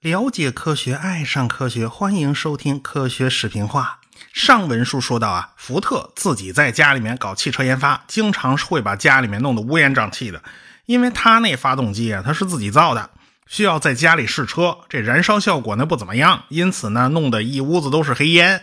了解科学，爱上科学，欢迎收听科学视频化。上文书说到啊，福特自己在家里面搞汽车研发，经常会把家里面弄得乌烟瘴气的，因为他那发动机啊，他是自己造的，需要在家里试车，这燃烧效果呢不怎么样，因此呢，弄得一屋子都是黑烟。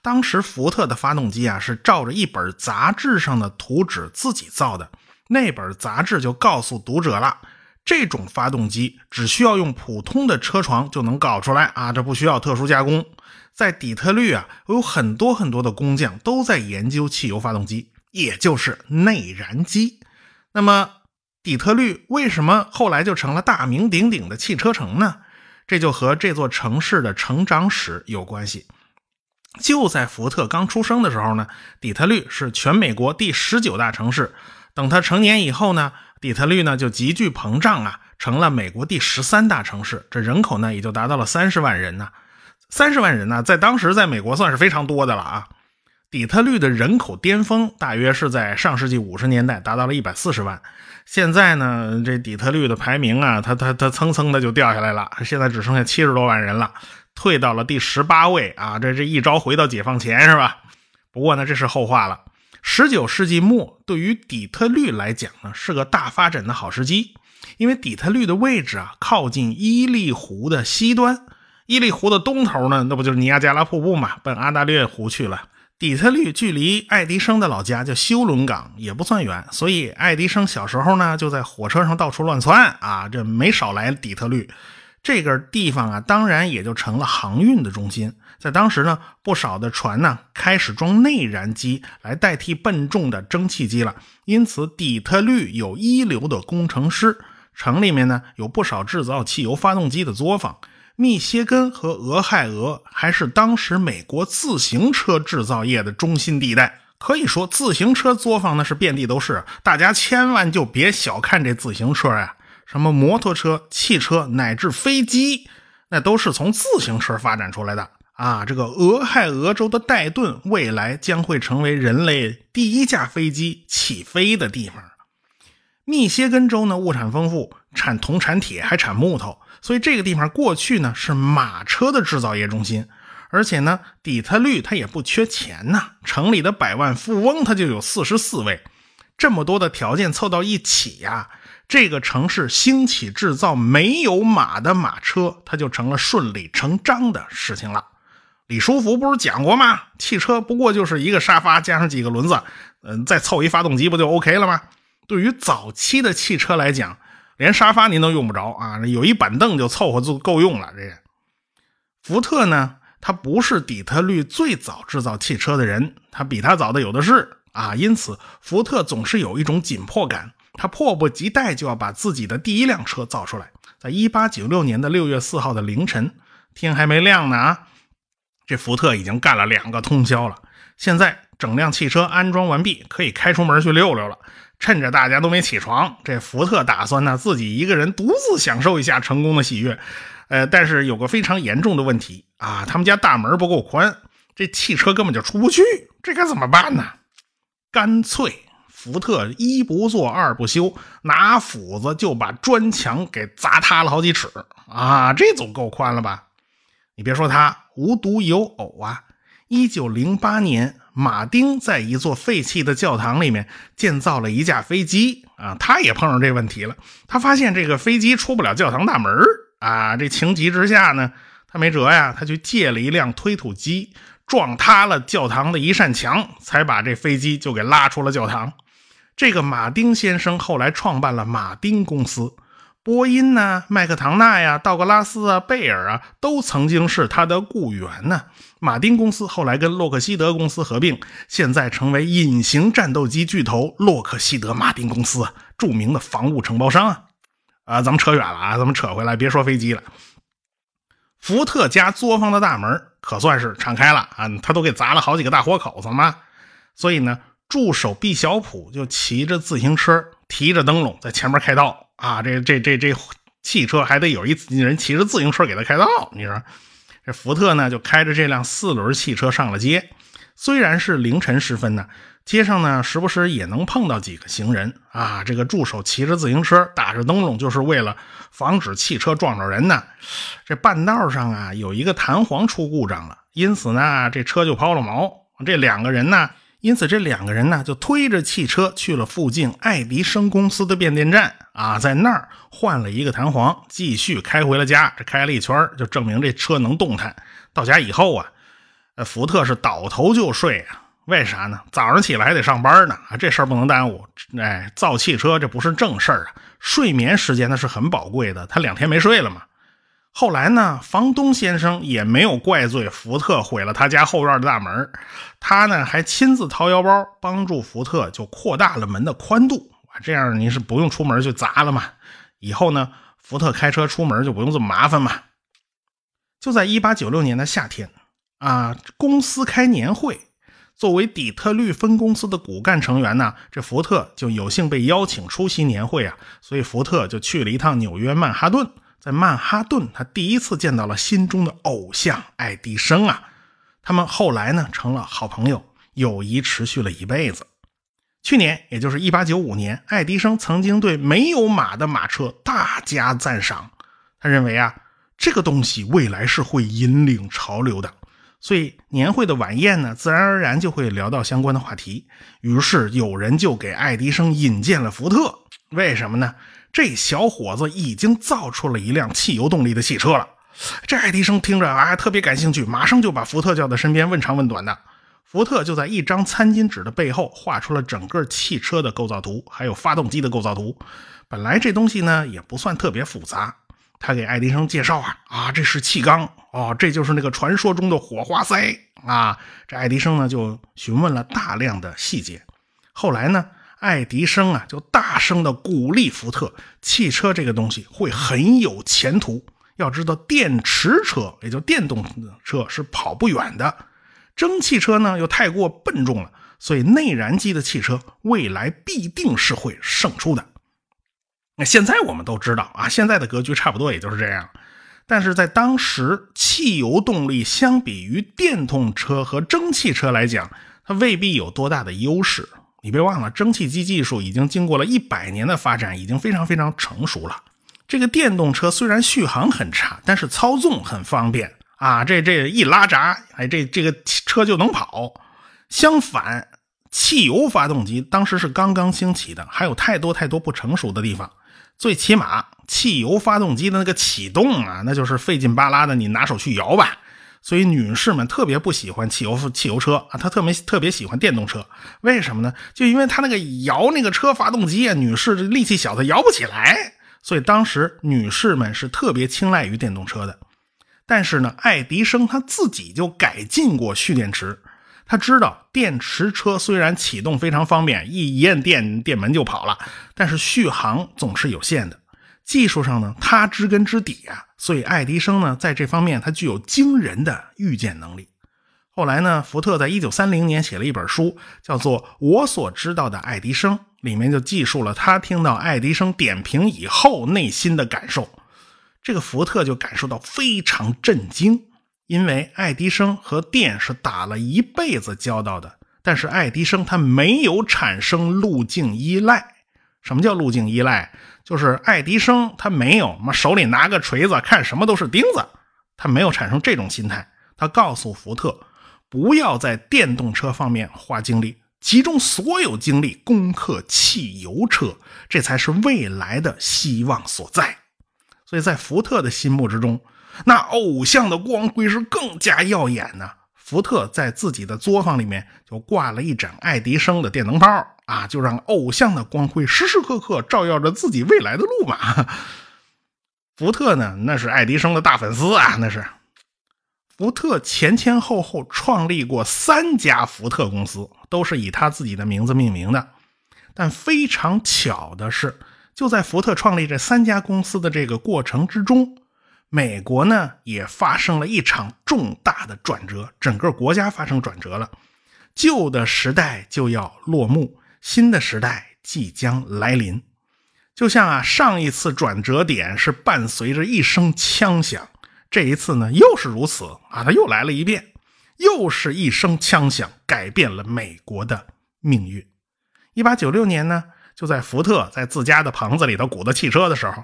当时福特的发动机啊，是照着一本杂志上的图纸自己造的，那本杂志就告诉读者了，这种发动机只需要用普通的车床就能搞出来啊，这不需要特殊加工。在底特律啊，有很多很多的工匠都在研究汽油发动机，也就是内燃机。那么，底特律为什么后来就成了大名鼎鼎的汽车城呢？这就和这座城市的成长史有关系。就在福特刚出生的时候呢，底特律是全美国第十九大城市。等他成年以后呢，底特律呢就急剧膨胀啊，成了美国第十三大城市。这人口呢也就达到了三十万人呢。三十万人呢，在当时在美国算是非常多的了啊。底特律的人口巅峰大约是在上世纪五十年代，达到了一百四十万。现在呢，这底特律的排名啊，它它它蹭蹭的就掉下来了，现在只剩下七十多万人了，退到了第十八位啊。这这一招回到解放前是吧？不过呢，这是后话了。十九世纪末，对于底特律来讲呢，是个大发展的好时机，因为底特律的位置啊，靠近伊利湖的西端。伊利湖的东头呢，那不就是尼亚加拉瀑布嘛？奔阿达略湖去了。底特律距离爱迪生的老家叫休伦港也不算远，所以爱迪生小时候呢就在火车上到处乱窜啊，这没少来底特律这个地方啊，当然也就成了航运的中心。在当时呢，不少的船呢开始装内燃机来代替笨重的蒸汽机了，因此底特律有一流的工程师，城里面呢有不少制造汽油发动机的作坊。密歇根和俄亥俄还是当时美国自行车制造业的中心地带，可以说自行车作坊呢是遍地都是。大家千万就别小看这自行车呀，什么摩托车、汽车乃至飞机，那都是从自行车发展出来的啊！这个俄亥俄州的戴顿未来将会成为人类第一架飞机起飞的地方。密歇根州呢物产丰富，产铜、产铁，还产木头。所以这个地方过去呢是马车的制造业中心，而且呢底特律它也不缺钱呐，城里的百万富翁他就有四十四位，这么多的条件凑到一起呀，这个城市兴起制造没有马的马车，它就成了顺理成章的事情了。李书福不是讲过吗？汽车不过就是一个沙发加上几个轮子，嗯，再凑一发动机不就 OK 了吗？对于早期的汽车来讲。连沙发您都用不着啊，有一板凳就凑合就够用了。这福特呢，他不是底特律最早制造汽车的人，他比他早的有的是啊。因此，福特总是有一种紧迫感，他迫不及待就要把自己的第一辆车造出来。在一八九六年的六月四号的凌晨，天还没亮呢啊，这福特已经干了两个通宵了。现在整辆汽车安装完毕，可以开出门去溜溜了。趁着大家都没起床，这福特打算呢自己一个人独自享受一下成功的喜悦。呃，但是有个非常严重的问题啊，他们家大门不够宽，这汽车根本就出不去，这该怎么办呢？干脆福特一不做二不休，拿斧子就把砖墙给砸塌了好几尺啊！这总够宽了吧？你别说他无独有偶啊，一九零八年。马丁在一座废弃的教堂里面建造了一架飞机啊，他也碰上这问题了。他发现这个飞机出不了教堂大门啊，这情急之下呢，他没辙呀，他去借了一辆推土机，撞塌了教堂的一扇墙，才把这飞机就给拉出了教堂。这个马丁先生后来创办了马丁公司。波音呢，麦克唐纳呀，道格拉斯啊，贝尔啊，都曾经是他的雇员呢。马丁公司后来跟洛克希德公司合并，现在成为隐形战斗机巨头洛克希德马丁公司，著名的防务承包商啊。啊，咱们扯远了啊，咱们扯回来，别说飞机了。福特家作坊的大门可算是敞开了啊，他都给砸了好几个大豁口子嘛。所以呢，助手毕小普就骑着自行车，提着灯笼在前面开道。啊，这这这这汽车还得有一人骑着自行车给他开道。你说，这福特呢就开着这辆四轮汽车上了街。虽然是凌晨时分呢，街上呢时不时也能碰到几个行人啊。这个助手骑着自行车，打着灯笼，就是为了防止汽车撞着人呢。这半道上啊，有一个弹簧出故障了，因此呢，这车就抛了锚。这两个人呢，因此这两个人呢，就推着汽车去了附近爱迪生公司的变电站啊，在那儿换了一个弹簧，继续开回了家。这开了一圈，就证明这车能动弹。到家以后啊。呃福特是倒头就睡啊？为啥呢？早上起来还得上班呢啊！这事儿不能耽误。哎，造汽车这不是正事儿啊，睡眠时间那是很宝贵的。他两天没睡了嘛。后来呢，房东先生也没有怪罪福特毁了他家后院的大门，他呢还亲自掏腰包帮助福特，就扩大了门的宽度这样您是不用出门去砸了嘛。以后呢，福特开车出门就不用这么麻烦嘛。就在1896年的夏天。啊，公司开年会，作为底特律分公司的骨干成员呢，这福特就有幸被邀请出席年会啊，所以福特就去了一趟纽约曼哈顿，在曼哈顿，他第一次见到了心中的偶像爱迪生啊，他们后来呢成了好朋友，友谊持续了一辈子。去年，也就是1895年，爱迪生曾经对没有马的马车大加赞赏，他认为啊，这个东西未来是会引领潮流的。所以年会的晚宴呢，自然而然就会聊到相关的话题。于是有人就给爱迪生引荐了福特。为什么呢？这小伙子已经造出了一辆汽油动力的汽车了。这爱迪生听着啊，特别感兴趣，马上就把福特叫到身边，问长问短的。福特就在一张餐巾纸的背后画出了整个汽车的构造图，还有发动机的构造图。本来这东西呢也不算特别复杂。他给爱迪生介绍啊啊，这是气缸哦，这就是那个传说中的火花塞啊。这爱迪生呢就询问了大量的细节。后来呢，爱迪生啊就大声的鼓励福特，汽车这个东西会很有前途。要知道，电池车也就电动车是跑不远的，蒸汽车呢又太过笨重了，所以内燃机的汽车未来必定是会胜出的。那现在我们都知道啊，现在的格局差不多也就是这样。但是在当时，汽油动力相比于电动车和蒸汽车来讲，它未必有多大的优势。你别忘了，蒸汽机技术已经经过了一百年的发展，已经非常非常成熟了。这个电动车虽然续航很差，但是操纵很方便啊！这这一拉闸，哎，这这个车就能跑。相反，汽油发动机当时是刚刚兴起的，还有太多太多不成熟的地方。最起码，汽油发动机的那个启动啊，那就是费劲巴拉的，你拿手去摇吧。所以女士们特别不喜欢汽油汽油车啊，她特别特别喜欢电动车。为什么呢？就因为她那个摇那个车发动机啊，女士力气小，她摇不起来。所以当时女士们是特别青睐于电动车的。但是呢，爱迪生他自己就改进过蓄电池。他知道电池车虽然启动非常方便，一一按电电门就跑了，但是续航总是有限的。技术上呢，他知根知底啊，所以爱迪生呢在这方面他具有惊人的预见能力。后来呢，福特在一九三零年写了一本书，叫做《我所知道的爱迪生》，里面就记述了他听到爱迪生点评以后内心的感受。这个福特就感受到非常震惊。因为爱迪生和电是打了一辈子交道的，但是爱迪生他没有产生路径依赖。什么叫路径依赖？就是爱迪生他没有嘛手里拿个锤子看什么都是钉子，他没有产生这种心态。他告诉福特，不要在电动车方面花精力，集中所有精力攻克汽油车，这才是未来的希望所在。所以在福特的心目之中。那偶像的光辉是更加耀眼呢。福特在自己的作坊里面就挂了一盏爱迪生的电灯泡啊，就让偶像的光辉时时刻刻照耀着自己未来的路嘛。福特呢，那是爱迪生的大粉丝啊，那是。福特前前后后创立过三家福特公司，都是以他自己的名字命名的。但非常巧的是，就在福特创立这三家公司的这个过程之中。美国呢也发生了一场重大的转折，整个国家发生转折了，旧的时代就要落幕，新的时代即将来临。就像啊，上一次转折点是伴随着一声枪响，这一次呢又是如此啊，它又来了一遍。又是一声枪响，改变了美国的命运。一八九六年呢，就在福特在自家的棚子里头鼓捣汽车的时候，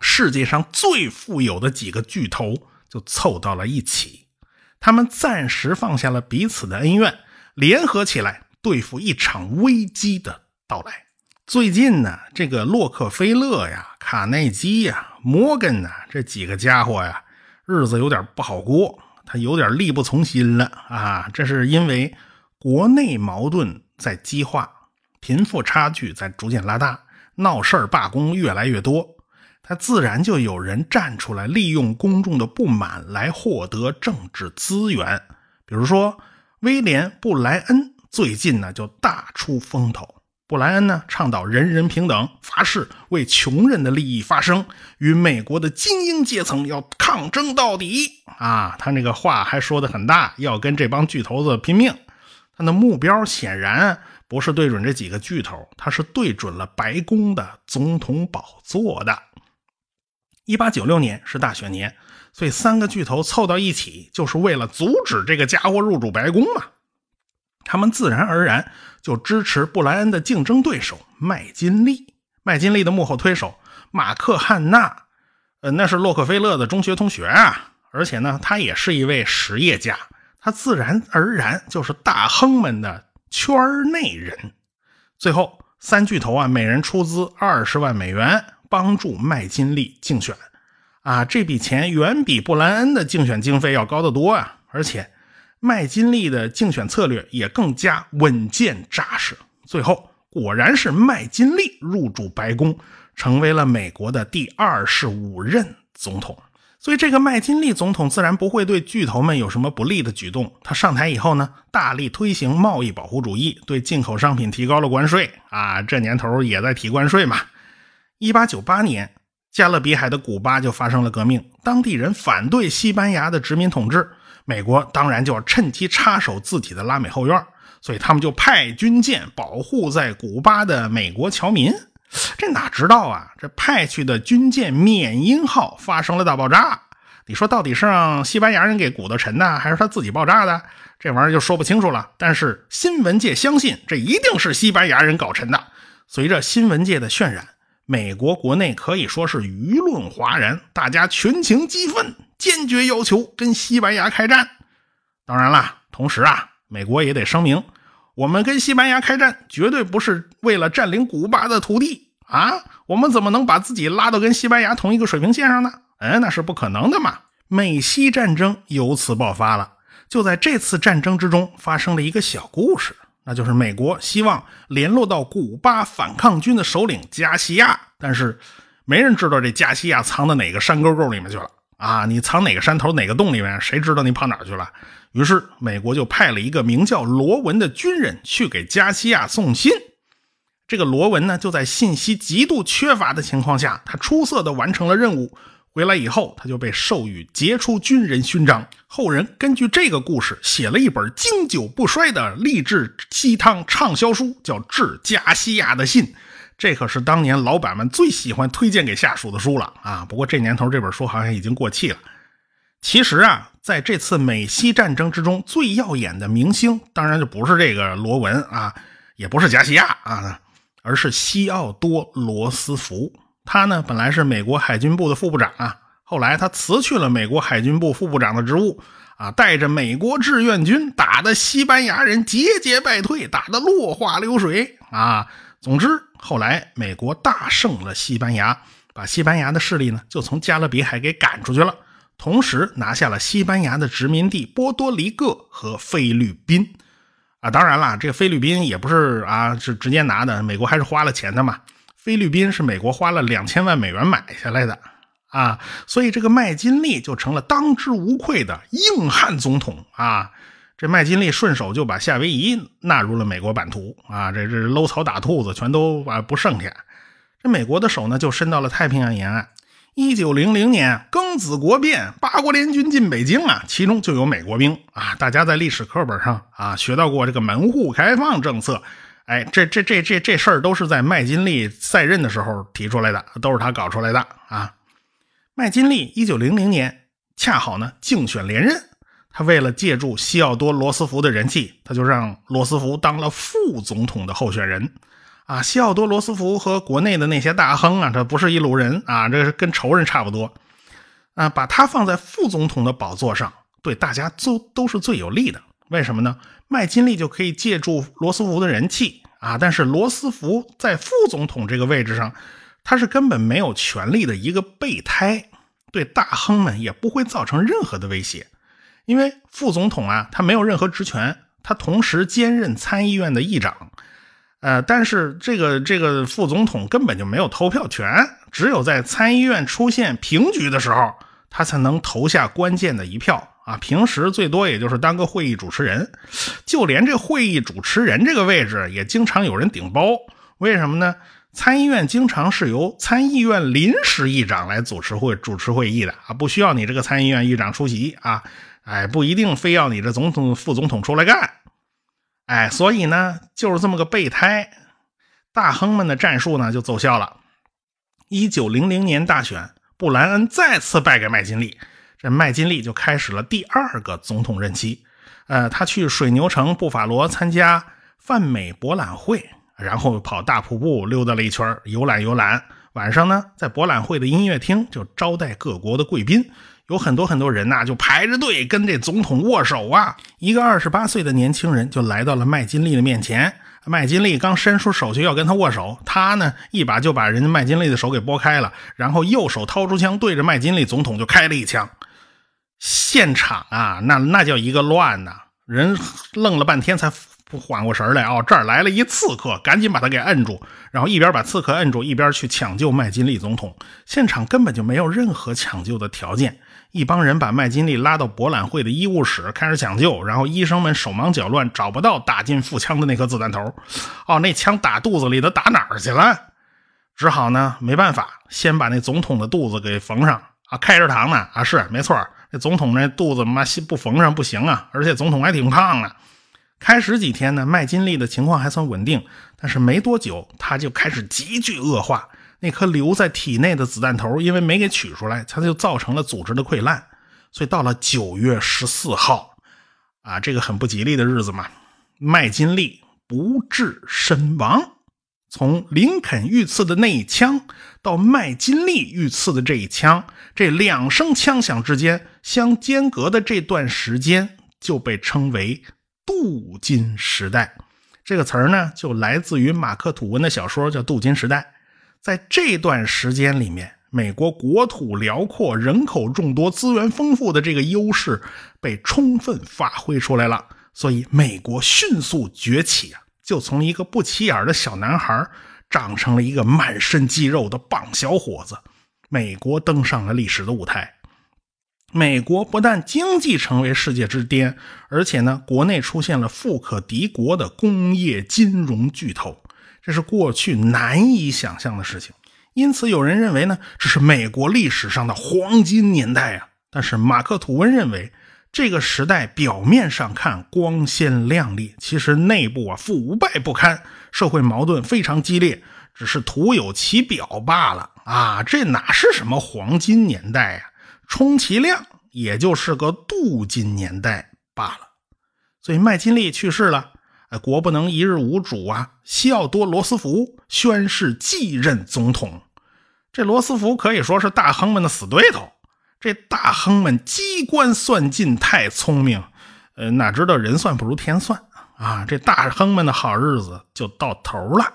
世界上最富有的几个巨头就凑到了一起，他们暂时放下了彼此的恩怨，联合起来对付一场危机的到来。最近呢，这个洛克菲勒呀、卡内基呀、摩根呐这几个家伙呀，日子有点不好过，他有点力不从心了啊！这是因为国内矛盾在激化，贫富差距在逐渐拉大，闹事儿罢工越来越多，他自然就有人站出来，利用公众的不满来获得政治资源。比如说，威廉布莱恩最近呢就大出风头。布莱恩呢，倡导人人平等，发誓为穷人的利益发声，与美国的精英阶层要抗争到底啊！他那个话还说的很大，要跟这帮巨头子拼命。他的目标显然不是对准这几个巨头，他是对准了白宫的总统宝座的。一八九六年是大选年，所以三个巨头凑到一起，就是为了阻止这个家伙入主白宫嘛。他们自然而然就支持布莱恩的竞争对手麦金利。麦金利的幕后推手马克汉纳，呃，那是洛克菲勒的中学同学啊，而且呢，他也是一位实业家，他自然而然就是大亨们的圈内人。最后，三巨头啊，每人出资二十万美元帮助麦金利竞选，啊，这笔钱远比布莱恩的竞选经费要高得多啊，而且。麦金利的竞选策略也更加稳健扎实，最后果然是麦金利入主白宫，成为了美国的第二十五任总统。所以，这个麦金利总统自然不会对巨头们有什么不利的举动。他上台以后呢，大力推行贸易保护主义，对进口商品提高了关税。啊，这年头也在提关税嘛。一八九八年，加勒比海的古巴就发生了革命，当地人反对西班牙的殖民统治。美国当然就要趁机插手自己的拉美后院，所以他们就派军舰保护在古巴的美国侨民。这哪知道啊？这派去的军舰“缅因号”发生了大爆炸。你说到底是让西班牙人给鼓捣沉的，还是他自己爆炸的？这玩意儿就说不清楚了。但是新闻界相信这一定是西班牙人搞沉的。随着新闻界的渲染。美国国内可以说是舆论哗然，大家群情激愤，坚决要求跟西班牙开战。当然了，同时啊，美国也得声明，我们跟西班牙开战绝对不是为了占领古巴的土地啊！我们怎么能把自己拉到跟西班牙同一个水平线上呢？哎，那是不可能的嘛！美西战争由此爆发了。就在这次战争之中，发生了一个小故事。那就是美国希望联络到古巴反抗军的首领加西亚，但是没人知道这加西亚藏到哪个山沟沟里面去了啊！你藏哪个山头哪个洞里面，谁知道你跑哪去了？于是美国就派了一个名叫罗文的军人去给加西亚送信。这个罗文呢，就在信息极度缺乏的情况下，他出色的完成了任务。回来以后，他就被授予杰出军人勋章。后人根据这个故事写了一本经久不衰的励志鸡汤畅销书，叫《致加西亚的信》。这可是当年老板们最喜欢推荐给下属的书了啊！不过这年头这本书好像已经过气了。其实啊，在这次美西战争之中，最耀眼的明星当然就不是这个罗文啊，也不是加西亚啊，而是西奥多·罗斯福。他呢，本来是美国海军部的副部长啊，后来他辞去了美国海军部副部长的职务啊，带着美国志愿军打的西班牙人节节败退，打得落花流水啊。总之，后来美国大胜了西班牙，把西班牙的势力呢就从加勒比海给赶出去了，同时拿下了西班牙的殖民地波多黎各和菲律宾啊。当然了，这个菲律宾也不是啊是直接拿的，美国还是花了钱的嘛。菲律宾是美国花了两千万美元买下来的啊，所以这个麦金利就成了当之无愧的硬汉总统啊。这麦金利顺手就把夏威夷纳入了美国版图啊，这这搂草打兔子全都啊不剩下。这美国的手呢就伸到了太平洋沿岸。一九零零年庚子国变，八国联军进北京啊，其中就有美国兵啊。大家在历史课本上啊学到过这个门户开放政策。哎，这这这这这事儿都是在麦金利在任的时候提出来的，都是他搞出来的啊。麦金利一九零零年恰好呢竞选连任，他为了借助西奥多·罗斯福的人气，他就让罗斯福当了副总统的候选人。啊，西奥多·罗斯福和国内的那些大亨啊，这不是一路人啊，这是跟仇人差不多。啊，把他放在副总统的宝座上，对大家都都是最有利的。为什么呢？麦金利就可以借助罗斯福的人气啊，但是罗斯福在副总统这个位置上，他是根本没有权力的一个备胎，对大亨们也不会造成任何的威胁。因为副总统啊，他没有任何职权，他同时兼任参议院的议长。呃，但是这个这个副总统根本就没有投票权，只有在参议院出现平局的时候。他才能投下关键的一票啊！平时最多也就是当个会议主持人，就连这会议主持人这个位置也经常有人顶包。为什么呢？参议院经常是由参议院临时议长来主持会主持会议的啊，不需要你这个参议院议长出席啊，哎，不一定非要你这总统副总统出来干，哎，所以呢，就是这么个备胎，大亨们的战术呢就奏效了。一九零零年大选。布莱恩再次败给麦金利，这麦金利就开始了第二个总统任期。呃，他去水牛城布法罗参加泛美博览会，然后跑大瀑布溜达了一圈，游览游览。晚上呢，在博览会的音乐厅就招待各国的贵宾，有很多很多人呐，就排着队跟这总统握手啊。一个二十八岁的年轻人就来到了麦金利的面前。麦金利刚伸出手去要跟他握手，他呢一把就把人家麦金利的手给拨开了，然后右手掏出枪对着麦金利总统就开了一枪。现场啊，那那叫一个乱呐！人愣了半天才缓过神来，哦，这儿来了一刺客，赶紧把他给摁住，然后一边把刺客摁住，一边去抢救麦金利总统。现场根本就没有任何抢救的条件。一帮人把麦金利拉到博览会的医务室，开始抢救。然后医生们手忙脚乱，找不到打进腹腔的那颗子弹头。哦，那枪打肚子里的打哪儿去了？只好呢，没办法，先把那总统的肚子给缝上啊！开着膛呢啊，是没错，那总统那肚子妈不缝上不行啊！而且总统还挺胖啊。开始几天呢，麦金利的情况还算稳定，但是没多久他就开始急剧恶化。那颗留在体内的子弹头，因为没给取出来，它就造成了组织的溃烂。所以到了九月十四号，啊，这个很不吉利的日子嘛，麦金利不治身亡。从林肯遇刺的那一枪到麦金利遇刺的这一枪，这两声枪响之间相间隔的这段时间，就被称为“镀金时代”。这个词儿呢，就来自于马克·吐温的小说，叫《镀金时代》。在这段时间里面，美国国土辽阔、人口众多、资源丰富的这个优势被充分发挥出来了，所以美国迅速崛起啊，就从一个不起眼的小男孩长成了一个满身肌肉的棒小伙子。美国登上了历史的舞台，美国不但经济成为世界之巅，而且呢，国内出现了富可敌国的工业金融巨头。这是过去难以想象的事情，因此有人认为呢，这是美国历史上的黄金年代啊。但是马克·吐温认为，这个时代表面上看光鲜亮丽，其实内部啊腐败不堪，社会矛盾非常激烈，只是徒有其表罢了啊。这哪是什么黄金年代呀？充其量也就是个镀金年代罢了。所以麦金利去世了。哎，国不能一日无主啊！西奥多·罗斯福宣誓继任总统。这罗斯福可以说是大亨们的死对头。这大亨们机关算尽，太聪明。呃，哪知道人算不如天算啊！这大亨们的好日子就到头了。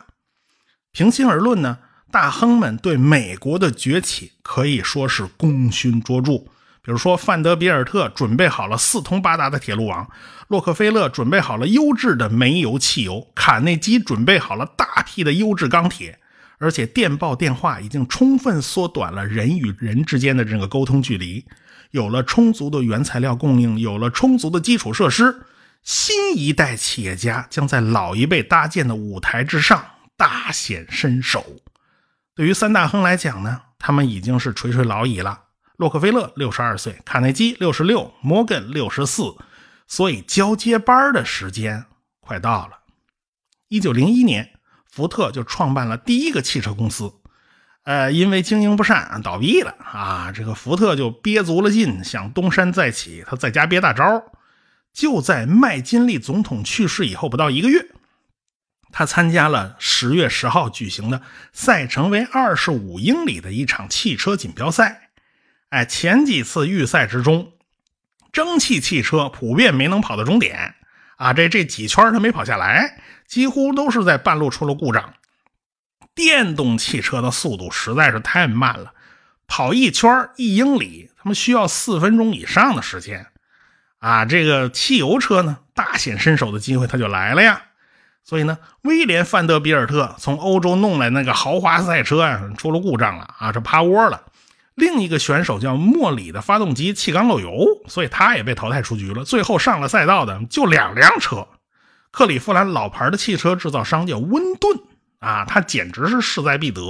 平心而论呢，大亨们对美国的崛起可以说是功勋卓著。比如说，范德比尔特准备好了四通八达的铁路网，洛克菲勒准备好了优质的煤油汽油，卡内基准备好了大批的优质钢铁，而且电报电话已经充分缩短了人与人之间的这个沟通距离，有了充足的原材料供应，有了充足的基础设施，新一代企业家将在老一辈搭建的舞台之上大显身手。对于三大亨来讲呢，他们已经是垂垂老矣了。洛克菲勒六十二岁，卡内基六十六，摩根六十四，所以交接班的时间快到了。一九零一年，福特就创办了第一个汽车公司，呃，因为经营不善倒闭了啊。这个福特就憋足了劲，想东山再起，他在家憋大招就在麦金利总统去世以后不到一个月，他参加了十月十号举行的赛程为二十五英里的一场汽车锦标赛。哎，前几次预赛之中，蒸汽汽车普遍没能跑到终点啊，这这几圈他没跑下来，几乎都是在半路出了故障。电动汽车的速度实在是太慢了，跑一圈一英里，他们需要四分钟以上的时间。啊，这个汽油车呢，大显身手的机会他就来了呀。所以呢，威廉·范德比尔特从欧洲弄来那个豪华赛车啊，出了故障了啊，这趴窝了。另一个选手叫莫里的发动机气缸漏油，所以他也被淘汰出局了。最后上了赛道的就两辆车，克利夫兰老牌的汽车制造商叫温顿。啊，他简直是势在必得。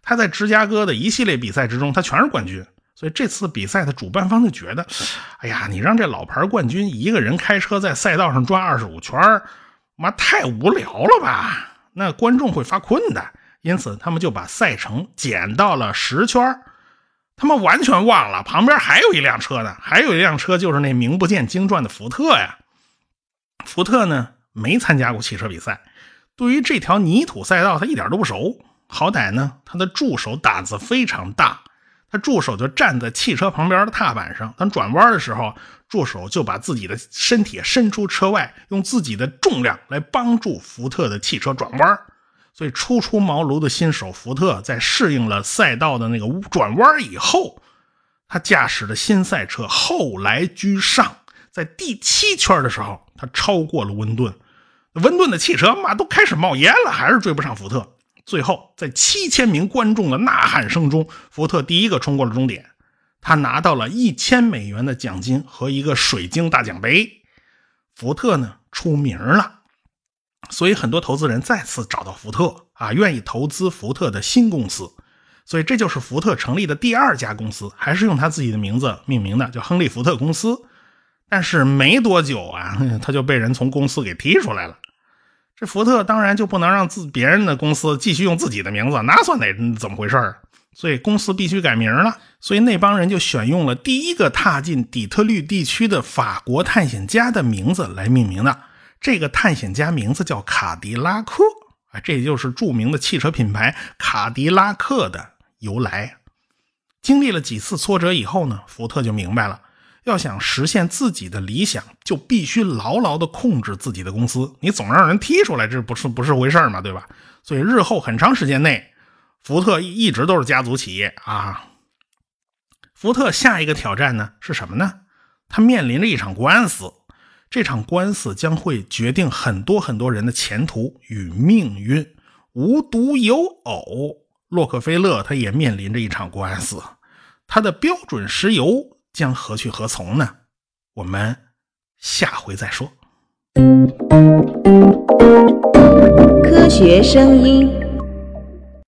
他在芝加哥的一系列比赛之中，他全是冠军。所以这次比赛的主办方就觉得，哎呀，你让这老牌冠军一个人开车在赛道上转二十五圈，妈太无聊了吧？那观众会发困的。因此，他们就把赛程减到了十圈。他们完全忘了旁边还有一辆车呢，还有一辆车就是那名不见经传的福特呀。福特呢，没参加过汽车比赛。对于这条泥土赛道，他一点都不熟。好歹呢，他的助手胆子非常大，他助手就站在汽车旁边的踏板上。当转弯的时候，助手就把自己的身体伸出车外，用自己的重量来帮助福特的汽车转弯。所以，初出茅庐的新手福特在适应了赛道的那个转弯以后，他驾驶的新赛车后来居上，在第七圈的时候，他超过了温顿。温顿的汽车嘛都开始冒烟了，还是追不上福特。最后，在七千名观众的呐喊声中，福特第一个冲过了终点，他拿到了一千美元的奖金和一个水晶大奖杯。福特呢出名了，所以很多投资人再次找到福特啊，愿意投资福特的新公司。所以这就是福特成立的第二家公司，还是用他自己的名字命名的，叫亨利·福特公司。但是没多久啊，他就被人从公司给踢出来了。这福特当然就不能让自别人的公司继续用自己的名字，那算哪怎么回事啊？所以公司必须改名了。所以那帮人就选用了第一个踏进底特律地区的法国探险家的名字来命名的。这个探险家名字叫卡迪拉克啊，这就是著名的汽车品牌卡迪拉克的由来。经历了几次挫折以后呢，福特就明白了。要想实现自己的理想，就必须牢牢地控制自己的公司。你总让人踢出来，这不是不是回事嘛，对吧？所以日后很长时间内，福特一直都是家族企业啊。福特下一个挑战呢是什么呢？他面临着一场官司，这场官司将会决定很多很多人的前途与命运。无独有偶，洛克菲勒他也面临着一场官司，他的标准石油。将何去何从呢？我们下回再说。科学声音。